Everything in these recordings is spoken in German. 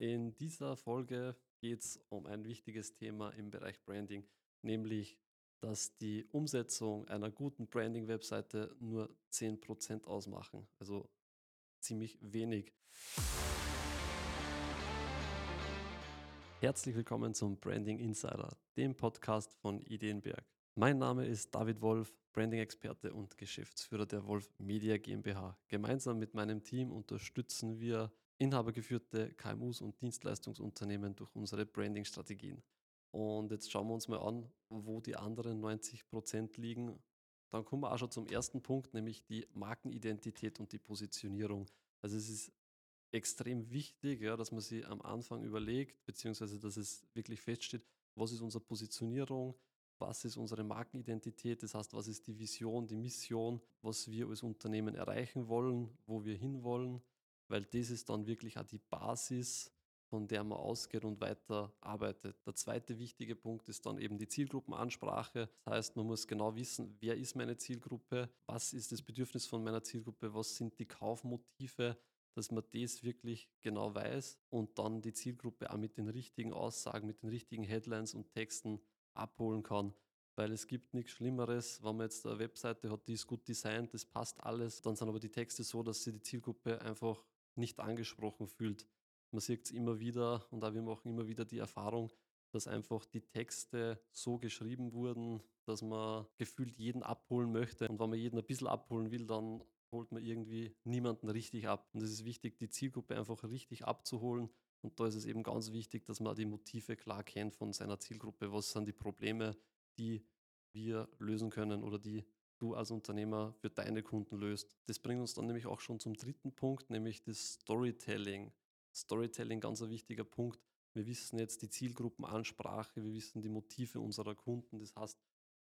In dieser Folge geht es um ein wichtiges Thema im Bereich Branding, nämlich dass die Umsetzung einer guten Branding-Webseite nur 10% ausmachen. Also ziemlich wenig. Herzlich willkommen zum Branding Insider, dem Podcast von Ideenberg. Mein Name ist David Wolf, Branding-Experte und Geschäftsführer der Wolf Media GmbH. Gemeinsam mit meinem Team unterstützen wir inhabergeführte KMUs und Dienstleistungsunternehmen durch unsere Branding-Strategien. Und jetzt schauen wir uns mal an, wo die anderen 90 Prozent liegen. Dann kommen wir auch schon zum ersten Punkt, nämlich die Markenidentität und die Positionierung. Also es ist extrem wichtig, ja, dass man sich am Anfang überlegt, beziehungsweise dass es wirklich feststeht, was ist unsere Positionierung, was ist unsere Markenidentität, das heißt, was ist die Vision, die Mission, was wir als Unternehmen erreichen wollen, wo wir hinwollen, weil das ist dann wirklich auch die Basis, von der man ausgeht und weiter arbeitet. Der zweite wichtige Punkt ist dann eben die Zielgruppenansprache. Das heißt, man muss genau wissen, wer ist meine Zielgruppe, was ist das Bedürfnis von meiner Zielgruppe, was sind die Kaufmotive, dass man das wirklich genau weiß und dann die Zielgruppe auch mit den richtigen Aussagen, mit den richtigen Headlines und Texten abholen kann. Weil es gibt nichts Schlimmeres, wenn man jetzt eine Webseite hat, die ist gut designt, das passt alles, dann sind aber die Texte so, dass sie die Zielgruppe einfach nicht angesprochen fühlt. Man sieht es immer wieder und auch wir machen immer wieder die Erfahrung, dass einfach die Texte so geschrieben wurden, dass man gefühlt jeden abholen möchte. Und wenn man jeden ein bisschen abholen will, dann holt man irgendwie niemanden richtig ab. Und es ist wichtig, die Zielgruppe einfach richtig abzuholen. Und da ist es eben ganz wichtig, dass man die Motive klar kennt von seiner Zielgruppe. Was sind die Probleme, die wir lösen können oder die du als Unternehmer für deine Kunden löst. Das bringt uns dann nämlich auch schon zum dritten Punkt, nämlich das Storytelling. Storytelling, ganz ein wichtiger Punkt. Wir wissen jetzt die Zielgruppenansprache, wir wissen die Motive unserer Kunden. Das heißt,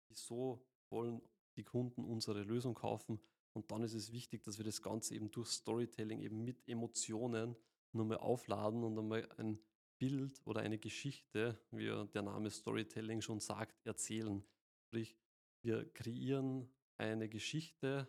wieso wollen die Kunden unsere Lösung kaufen? Und dann ist es wichtig, dass wir das Ganze eben durch Storytelling eben mit Emotionen nochmal aufladen und einmal ein Bild oder eine Geschichte, wie der Name Storytelling schon sagt, erzählen. Sprich, wir kreieren eine Geschichte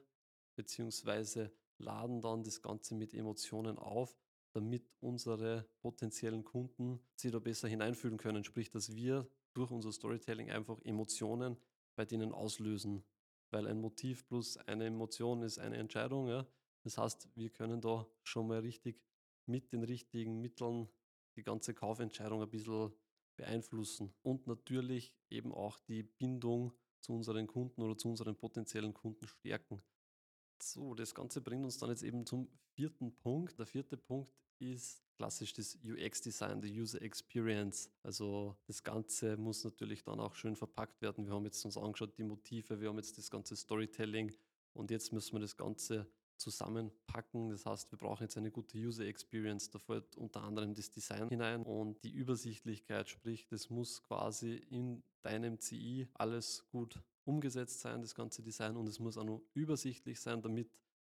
beziehungsweise laden dann das Ganze mit Emotionen auf, damit unsere potenziellen Kunden sich da besser hineinfühlen können. Sprich, dass wir durch unser Storytelling einfach Emotionen bei denen auslösen. Weil ein Motiv plus eine Emotion ist eine Entscheidung. Ja? Das heißt, wir können da schon mal richtig mit den richtigen Mitteln die ganze Kaufentscheidung ein bisschen beeinflussen. Und natürlich eben auch die Bindung zu unseren Kunden oder zu unseren potenziellen Kunden stärken. So, das Ganze bringt uns dann jetzt eben zum vierten Punkt. Der vierte Punkt ist klassisch das UX-Design, die User Experience. Also das Ganze muss natürlich dann auch schön verpackt werden. Wir haben jetzt uns angeschaut, die Motive, wir haben jetzt das ganze Storytelling und jetzt müssen wir das Ganze zusammenpacken. Das heißt, wir brauchen jetzt eine gute User Experience. Da fällt unter anderem das Design hinein und die Übersichtlichkeit, sprich, das muss quasi in deinem CI alles gut umgesetzt sein, das ganze Design und es muss auch noch übersichtlich sein, damit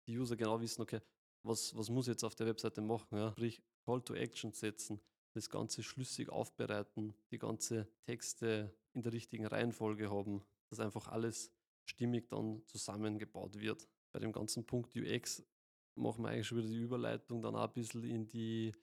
die User genau wissen, okay, was, was muss ich jetzt auf der Webseite machen? Ja? Sprich, Call to Action setzen, das Ganze schlüssig aufbereiten, die ganze Texte in der richtigen Reihenfolge haben, dass einfach alles stimmig dann zusammengebaut wird bei dem ganzen Punkt UX machen wir eigentlich schon wieder die Überleitung dann auch ein bisschen in die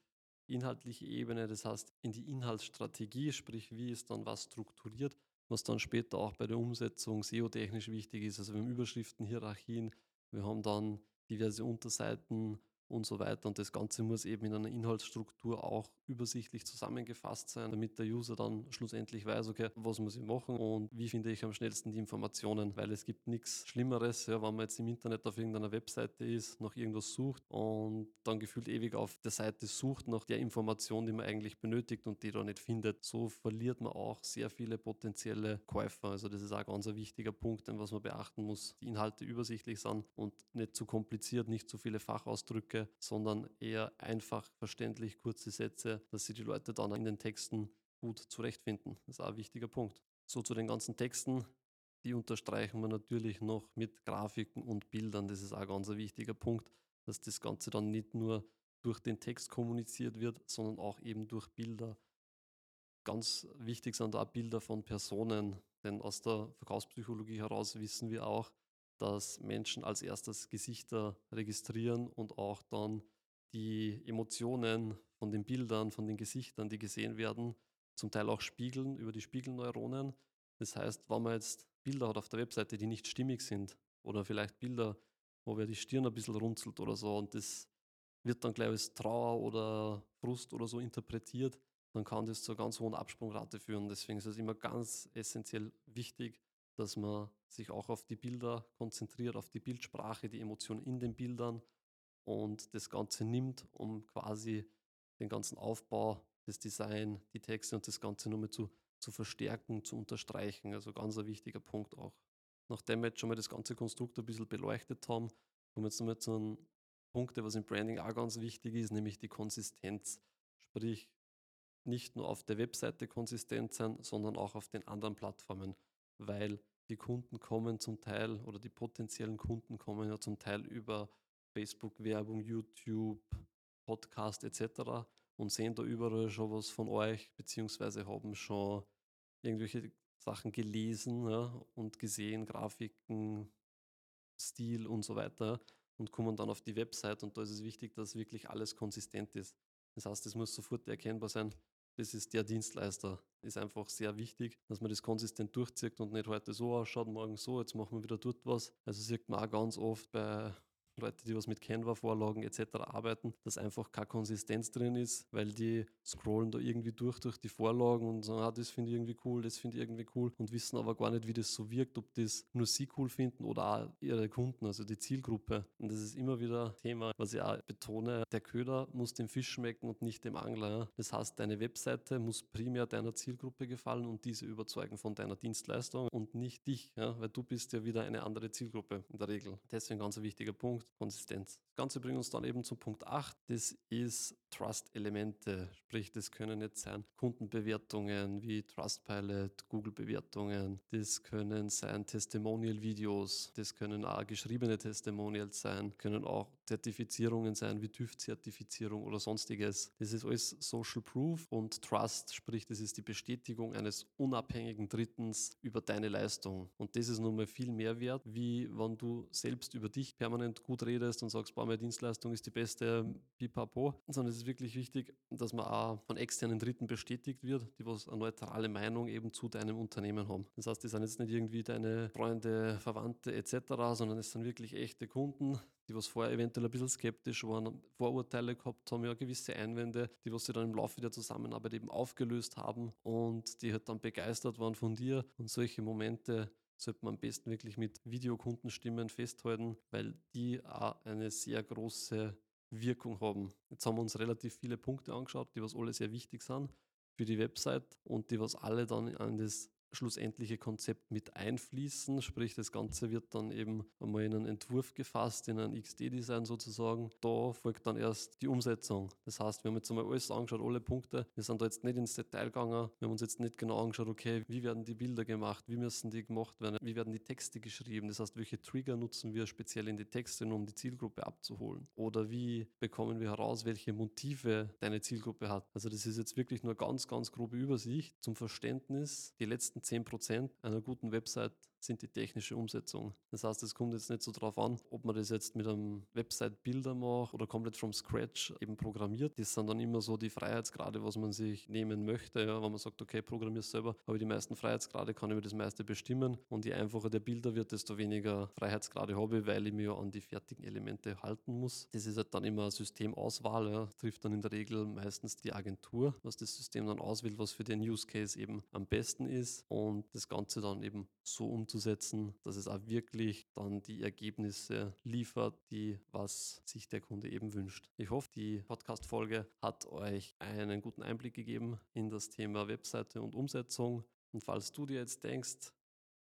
inhaltliche Ebene, das heißt in die Inhaltsstrategie, sprich wie ist dann was strukturiert, was dann später auch bei der Umsetzung SEO-technisch wichtig ist. Also wir haben Überschriften, Hierarchien, wir haben dann diverse Unterseiten, und so weiter. Und das Ganze muss eben in einer Inhaltsstruktur auch übersichtlich zusammengefasst sein, damit der User dann schlussendlich weiß, okay, was muss ich machen und wie finde ich am schnellsten die Informationen, weil es gibt nichts Schlimmeres, ja, wenn man jetzt im Internet auf irgendeiner Webseite ist, nach irgendwas sucht und dann gefühlt ewig auf der Seite sucht nach der Information, die man eigentlich benötigt und die da nicht findet. So verliert man auch sehr viele potenzielle Käufer. Also das ist auch ganz ein wichtiger Punkt, was man beachten muss. Die Inhalte übersichtlich sind und nicht zu kompliziert, nicht zu viele Fachausdrücke sondern eher einfach verständlich kurze Sätze, dass sie die Leute dann in den Texten gut zurechtfinden. Das ist auch ein wichtiger Punkt. So zu den ganzen Texten. Die unterstreichen wir natürlich noch mit Grafiken und Bildern. Das ist auch ganz ein wichtiger Punkt, dass das Ganze dann nicht nur durch den Text kommuniziert wird, sondern auch eben durch Bilder. Ganz wichtig sind auch Bilder von Personen, denn aus der Verkaufspsychologie heraus wissen wir auch, dass Menschen als erstes Gesichter registrieren und auch dann die Emotionen von den Bildern, von den Gesichtern, die gesehen werden, zum Teil auch spiegeln über die Spiegelneuronen. Das heißt, wenn man jetzt Bilder hat auf der Webseite, die nicht stimmig sind oder vielleicht Bilder, wo wer die Stirn ein bisschen runzelt oder so und das wird dann gleich als Trauer oder Frust oder so interpretiert, dann kann das zu einer ganz hohen Absprungrate führen. Deswegen ist es immer ganz essentiell wichtig, dass man sich auch auf die Bilder konzentriert, auf die Bildsprache, die Emotionen in den Bildern und das Ganze nimmt, um quasi den ganzen Aufbau, das Design, die Texte und das Ganze nochmal zu, zu verstärken, zu unterstreichen. Also ganz ein wichtiger Punkt auch. Nachdem wir jetzt schon mal das ganze Konstrukt ein bisschen beleuchtet haben, kommen wir jetzt nochmal zu einem Punkt, was im Branding auch ganz wichtig ist, nämlich die Konsistenz. Sprich, nicht nur auf der Webseite konsistent sein, sondern auch auf den anderen Plattformen, weil die Kunden kommen zum Teil oder die potenziellen Kunden kommen ja zum Teil über Facebook-Werbung, YouTube, Podcast etc. und sehen da überall schon was von euch, beziehungsweise haben schon irgendwelche Sachen gelesen ja, und gesehen, Grafiken, Stil und so weiter und kommen dann auf die Website und da ist es wichtig, dass wirklich alles konsistent ist. Das heißt, es muss sofort erkennbar sein, das ist der Dienstleister. Ist einfach sehr wichtig, dass man das konsistent durchzieht und nicht heute so ausschaut, morgen so, jetzt machen wir wieder dort was. Also sieht man auch ganz oft bei Leute, die was mit Canva-Vorlagen etc. arbeiten, dass einfach keine Konsistenz drin ist, weil die scrollen da irgendwie durch durch die Vorlagen und sagen, ah, das finde ich irgendwie cool, das finde ich irgendwie cool und wissen aber gar nicht, wie das so wirkt, ob das nur sie cool finden oder auch ihre Kunden, also die Zielgruppe. Und das ist immer wieder Thema, was ich auch betone, der Köder muss dem Fisch schmecken und nicht dem Angler. Das heißt, deine Webseite muss primär deiner Zielgruppe gefallen und diese überzeugen von deiner Dienstleistung und nicht dich, ja? weil du bist ja wieder eine andere Zielgruppe in der Regel. Deswegen ganz ein wichtiger Punkt. Konsistenz. Das Ganze bringt uns dann eben zum Punkt 8. Das ist Trust-Elemente. Sprich, das können jetzt sein Kundenbewertungen wie Trustpilot, Google-Bewertungen. Das können sein Testimonial-Videos. Das können auch geschriebene Testimonials sein. Können auch Zertifizierungen sein wie TÜV-Zertifizierung oder sonstiges. Das ist alles Social Proof und Trust. Sprich, das ist die Bestätigung eines unabhängigen Drittens über deine Leistung. Und das ist nun mal viel mehr wert, wie wenn du selbst über dich permanent gut redest und sagst, boah, meine Dienstleistung ist die beste, pipapo, sondern es ist wirklich wichtig, dass man auch von externen Dritten bestätigt wird, die was eine neutrale Meinung eben zu deinem Unternehmen haben. Das heißt, die sind jetzt nicht irgendwie deine Freunde, Verwandte etc., sondern es sind wirklich echte Kunden, die was vorher eventuell ein bisschen skeptisch waren, Vorurteile gehabt haben, ja gewisse Einwände, die was sie dann im Laufe der Zusammenarbeit eben aufgelöst haben und die halt dann begeistert waren von dir und solche Momente sollte man am besten wirklich mit Videokundenstimmen festhalten, weil die auch eine sehr große Wirkung haben. Jetzt haben wir uns relativ viele Punkte angeschaut, die was alle sehr wichtig sind für die Website und die was alle dann an das schlussendliche Konzept mit einfließen. Sprich, das Ganze wird dann eben einmal in einen Entwurf gefasst, in ein XD-Design sozusagen. Da folgt dann erst die Umsetzung. Das heißt, wir haben jetzt einmal alles angeschaut, alle Punkte. Wir sind da jetzt nicht ins Detail gegangen. Wir haben uns jetzt nicht genau angeschaut, okay, wie werden die Bilder gemacht, wie müssen die gemacht werden, wie werden die Texte geschrieben. Das heißt, welche Trigger nutzen wir speziell in die Texte, um die Zielgruppe abzuholen. Oder wie bekommen wir heraus, welche Motive deine Zielgruppe hat. Also das ist jetzt wirklich nur ganz, ganz grobe Übersicht zum Verständnis. Die letzten 10% einer guten Website sind die technische Umsetzung. Das heißt, es kommt jetzt nicht so darauf an, ob man das jetzt mit einem Website-Bilder macht oder komplett from scratch eben programmiert. Das sind dann immer so die Freiheitsgrade, was man sich nehmen möchte. Ja, wenn man sagt, okay, programmier selber, habe ich die meisten Freiheitsgrade, kann ich mir das meiste bestimmen. Und je einfacher der Bilder wird, desto weniger Freiheitsgrade habe ich, weil ich mir an die fertigen Elemente halten muss. Das ist halt dann immer Systemauswahl. Ja. Trifft dann in der Regel meistens die Agentur, was das System dann auswählt, was für den Use Case eben am besten ist und das Ganze dann eben so umzusetzen umzusetzen, dass es auch wirklich dann die Ergebnisse liefert, die was sich der Kunde eben wünscht. Ich hoffe, die Podcast-Folge hat euch einen guten Einblick gegeben in das Thema Webseite und Umsetzung. Und falls du dir jetzt denkst,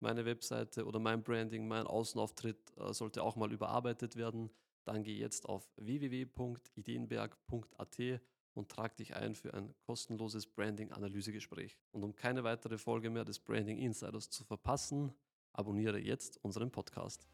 meine Webseite oder mein Branding, mein Außenauftritt äh, sollte auch mal überarbeitet werden, dann geh jetzt auf www.ideenberg.at und trag dich ein für ein kostenloses Branding-Analysegespräch. Und um keine weitere Folge mehr des Branding Insiders zu verpassen, Abonniere jetzt unseren Podcast.